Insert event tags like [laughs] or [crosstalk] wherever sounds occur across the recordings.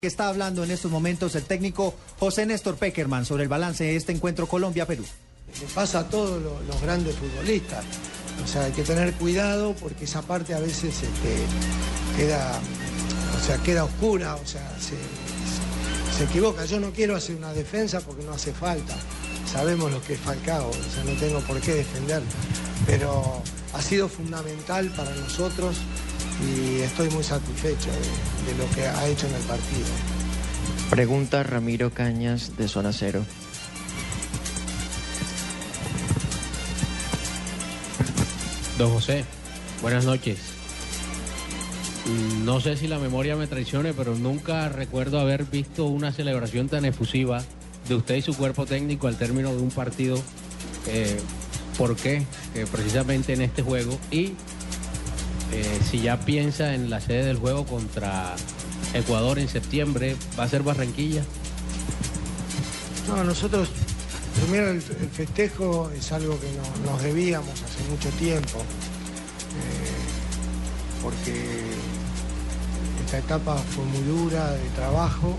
Está hablando en estos momentos el técnico José Néstor Peckerman sobre el balance de este encuentro Colombia-Perú. Le pasa a todos los, los grandes futbolistas. O sea, hay que tener cuidado porque esa parte a veces este, queda, o sea, queda oscura, o sea, se, se equivoca. Yo no quiero hacer una defensa porque no hace falta. Sabemos lo que es Falcao, o sea, no tengo por qué defender. Pero ha sido fundamental para nosotros y estoy muy satisfecho de, de lo que ha hecho en el partido. Pregunta Ramiro Cañas de Zona Cero. Don José, buenas noches. No sé si la memoria me traicione, pero nunca recuerdo haber visto una celebración tan efusiva de usted y su cuerpo técnico al término de un partido. Eh, ¿Por qué? Que precisamente en este juego y eh, si ya piensa en la sede del juego contra Ecuador en septiembre, ¿va a ser Barranquilla? No, nosotros, primero el, festejo es algo que no- nos debíamos hace mucho tiempo, eh, porque esta etapa fue muy dura de trabajo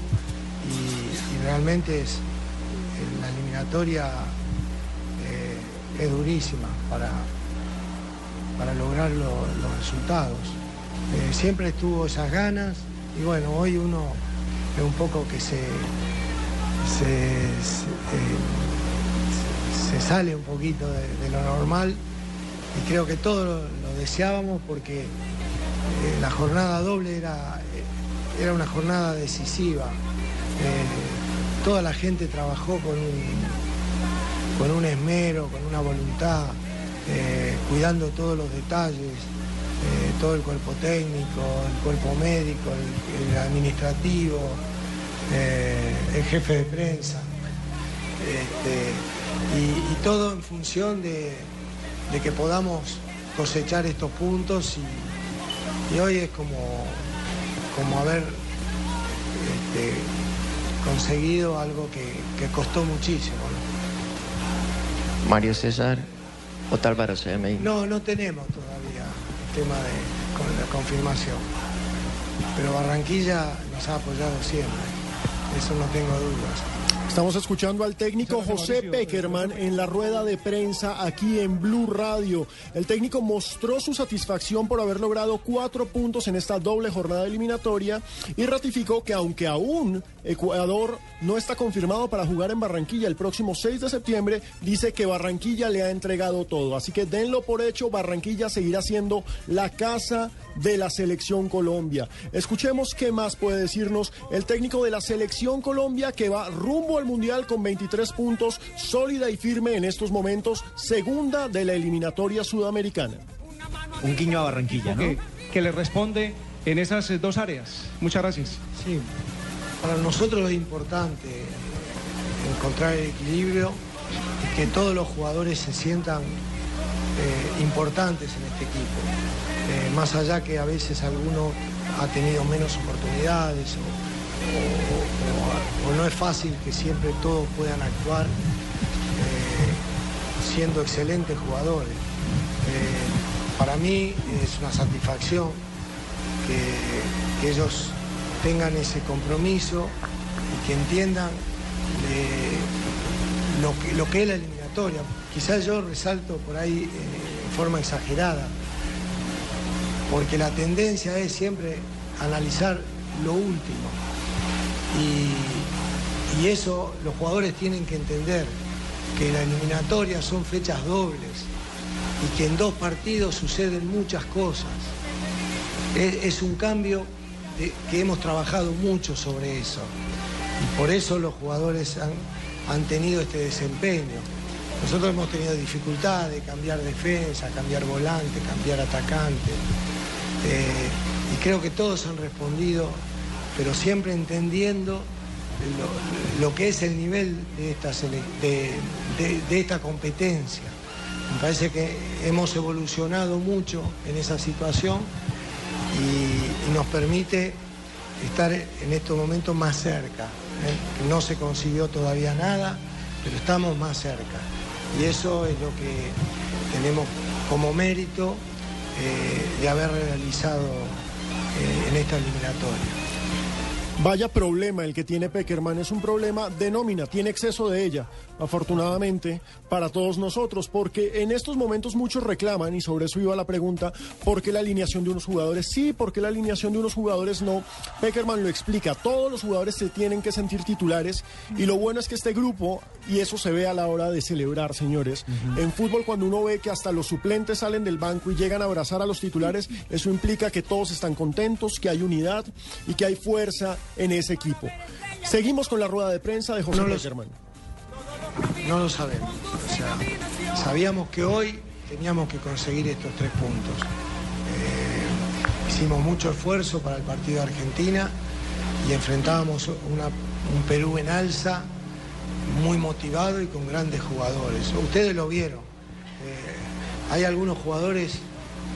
y, realmente es, la eliminatoria eh, es durísima para, para lograr lo- los resultados. Eh, siempre estuvo esas ganas y bueno, hoy uno es un poco que se, se, sale un poquito de, lo normal y creo que todos lo, deseábamos porque eh, la jornada doble era, eh, era una jornada decisiva. Toda la gente trabajó con un, con un esmero, con una voluntad, eh, cuidando todos los detalles, eh, todo el cuerpo técnico, el cuerpo médico, el, administrativo, eh, el jefe de prensa, este, y, todo en función de, que podamos cosechar estos puntos y, hoy es como, como haber este, conseguido algo que, costó muchísimo. Mario César Otálvaro CMI. No, no tenemos todavía el tema de confirmación. Pero Barranquilla nos ha apoyado siempre. Eso no tengo dudas. Estamos escuchando al técnico José Peckerman en la rueda de prensa aquí en Blue Radio. El técnico mostró su satisfacción por haber logrado cuatro puntos en esta doble jornada eliminatoria y ratificó que aunque aún Ecuador no está confirmado para jugar en Barranquilla el próximo 6 de septiembre, dice que Barranquilla le ha entregado todo. Así que denlo por hecho, Barranquilla seguirá siendo la casa de la selección Colombia. Escuchemos qué más puede decirnos el técnico de la selección Colombia que va rumbo al Mundial con 23 puntos, sólida y firme en estos momentos, segunda de la eliminatoria sudamericana. Un guiño a Barranquilla, ¿no? que, que le responde en esas eh, dos áreas. Muchas gracias. Sí, para nosotros es importante encontrar el equilibrio y que todos los jugadores se sientan eh, importantes en este equipo. Eh, más allá que a veces alguno ha tenido menos oportunidades o, o- no es fácil que siempre todos puedan actuar eh, siendo excelentes jugadores. Eh, para mí es una satisfacción que, ellos tengan ese compromiso y que entiendan de lo, que, lo que es la eliminatoria. Quizás yo resalto por ahí eh, en forma exagerada, porque la tendencia es siempre analizar lo último. Y, eso los jugadores tienen que entender, que la eliminatoria son fechas dobles y que en dos partidos suceden muchas cosas. Es, un cambio que hemos trabajado mucho sobre eso. Y por eso los jugadores han, han tenido este desempeño. Nosotros hemos tenido dificultad de cambiar defensa, cambiar volante, cambiar atacante. Eh, y creo que todos han respondido pero siempre entendiendo lo, que es el nivel de esta, competencia. Me parece que hemos evolucionado mucho en esa situación y, y nos permite estar en estos momentos más cerca. ¿eh? No se consiguió todavía nada, pero estamos más cerca. Y eso es lo que tenemos como mérito eh, de haber realizado eh, en esta eliminatoria. Vaya problema el que tiene Peckerman, es un problema de nómina, tiene exceso de ella, afortunadamente para todos nosotros, porque en estos momentos muchos reclaman, y sobre eso iba la pregunta, ¿por qué la alineación de unos jugadores sí, por qué la alineación de unos jugadores no? Peckerman lo explica, todos los jugadores se tienen que sentir titulares, y lo bueno es que este grupo, y eso se ve a la hora de celebrar, señores, en fútbol cuando uno ve que hasta los suplentes salen del banco y llegan a abrazar a los titulares, eso implica que todos están contentos, que hay unidad y que hay fuerza en ese equipo. Seguimos con la rueda de prensa de José No los- Peckerman. No lo sabemos. O sea, sabíamos que hoy teníamos que conseguir estos tres puntos. Eh, hicimos mucho esfuerzo para el partido de Argentina y enfrentábamos una- un Perú en alza, muy motivado y con grandes jugadores. Ustedes lo vieron. Eh, hay algunos jugadores,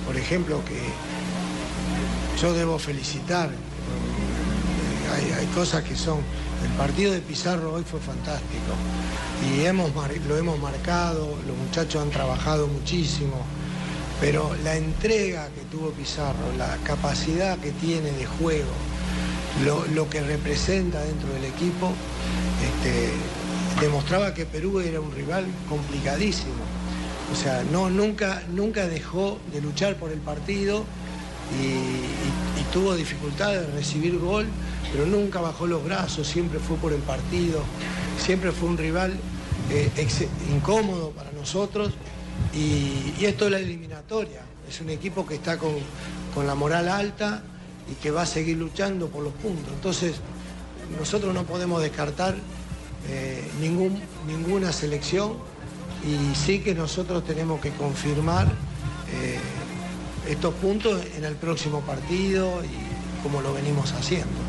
por ejemplo, que yo debo felicitar. Cosas que son. El partido de Pizarro hoy fue fantástico y hemos lo hemos marcado, los muchachos han trabajado muchísimo, pero la entrega que tuvo Pizarro, la capacidad que tiene de juego, lo, lo que representa dentro del equipo, este, demostraba que Perú era un rival complicadísimo. O sea, no, nunca, nunca dejó de luchar por el partido y, y- y tuvo dificultad de recibir gol, pero nunca bajó los brazos, siempre fue por el partido, siempre fue un rival eh, incómodo para nosotros y, y esto es la eliminatoria. Es un equipo que está con, con la moral alta y que va a seguir luchando por los puntos. Entonces, nosotros no podemos descartar eh, ningún, ninguna selección y sí que nosotros tenemos que confirmar eh, estos puntos en el próximo partido y como lo venimos haciendo.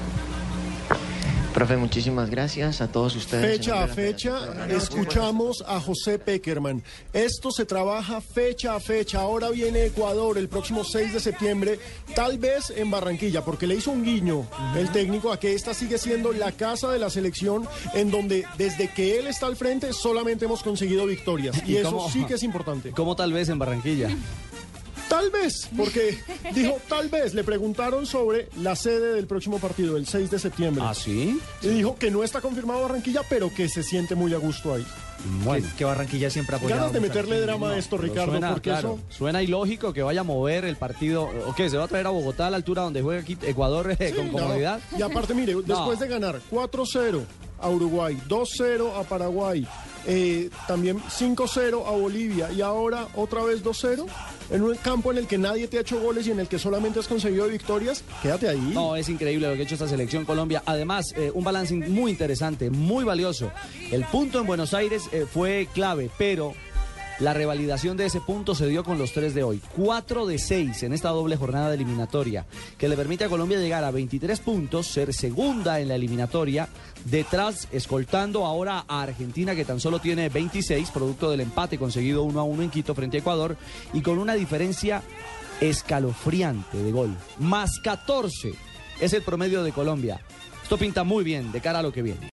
Profe, muchísimas gracias a todos ustedes. Fecha a fecha escuchamos a José Peckerman. Esto se trabaja fecha a fecha. Ahora viene Ecuador el próximo 6 de septiembre, tal vez en Barranquilla, porque le hizo un guiño el técnico a que esta sigue siendo la casa de la selección en donde desde que él está al frente solamente hemos conseguido victorias. [laughs] Y, ¿Y eso cómo- sí que es importante. ¿Cómo tal vez en Barranquilla? Tal vez, porque dijo tal vez, le preguntaron sobre la sede del próximo partido, el 6 de septiembre. ¿Ah, sí? Y dijo que no está confirmado Barranquilla, pero que se siente muy a gusto ahí. Bueno. Que, que Barranquilla siempre ha apoyado. Ganas de meterle drama a esto, Ricardo, suena, porque claro, eso... suena ilógico que vaya a mover el partido. ¿O qué? ¿Se va a traer a Bogotá a la altura donde juega aquí Ecuador [laughs] eh, Sí, con no. comodidad? Y aparte, mire, [laughs] después de ganar 4-0 a Uruguay, 2-0 a Paraguay, eh, también 5-0 a Bolivia y ahora otra vez 2-0, en un campo en el que nadie te ha hecho goles y en el que solamente has conseguido victorias, quédate ahí. No, es increíble lo que ha hecho esta selección Colombia. Además, eh, un balance muy interesante, muy valioso. El punto en Buenos Aires eh, fue clave, pero la revalidación de ese punto se dio con los tres de hoy. Cuatro de seis en esta doble jornada de eliminatoria, que le permite a Colombia llegar a 23 puntos, ser segunda en la eliminatoria, detrás, escoltando ahora a Argentina, que tan solo tiene 26, producto del empate conseguido uno a uno en Quito frente a Ecuador, y con una diferencia escalofriante de gol. Más 14 es el promedio de Colombia. Esto pinta muy bien de cara a lo que viene.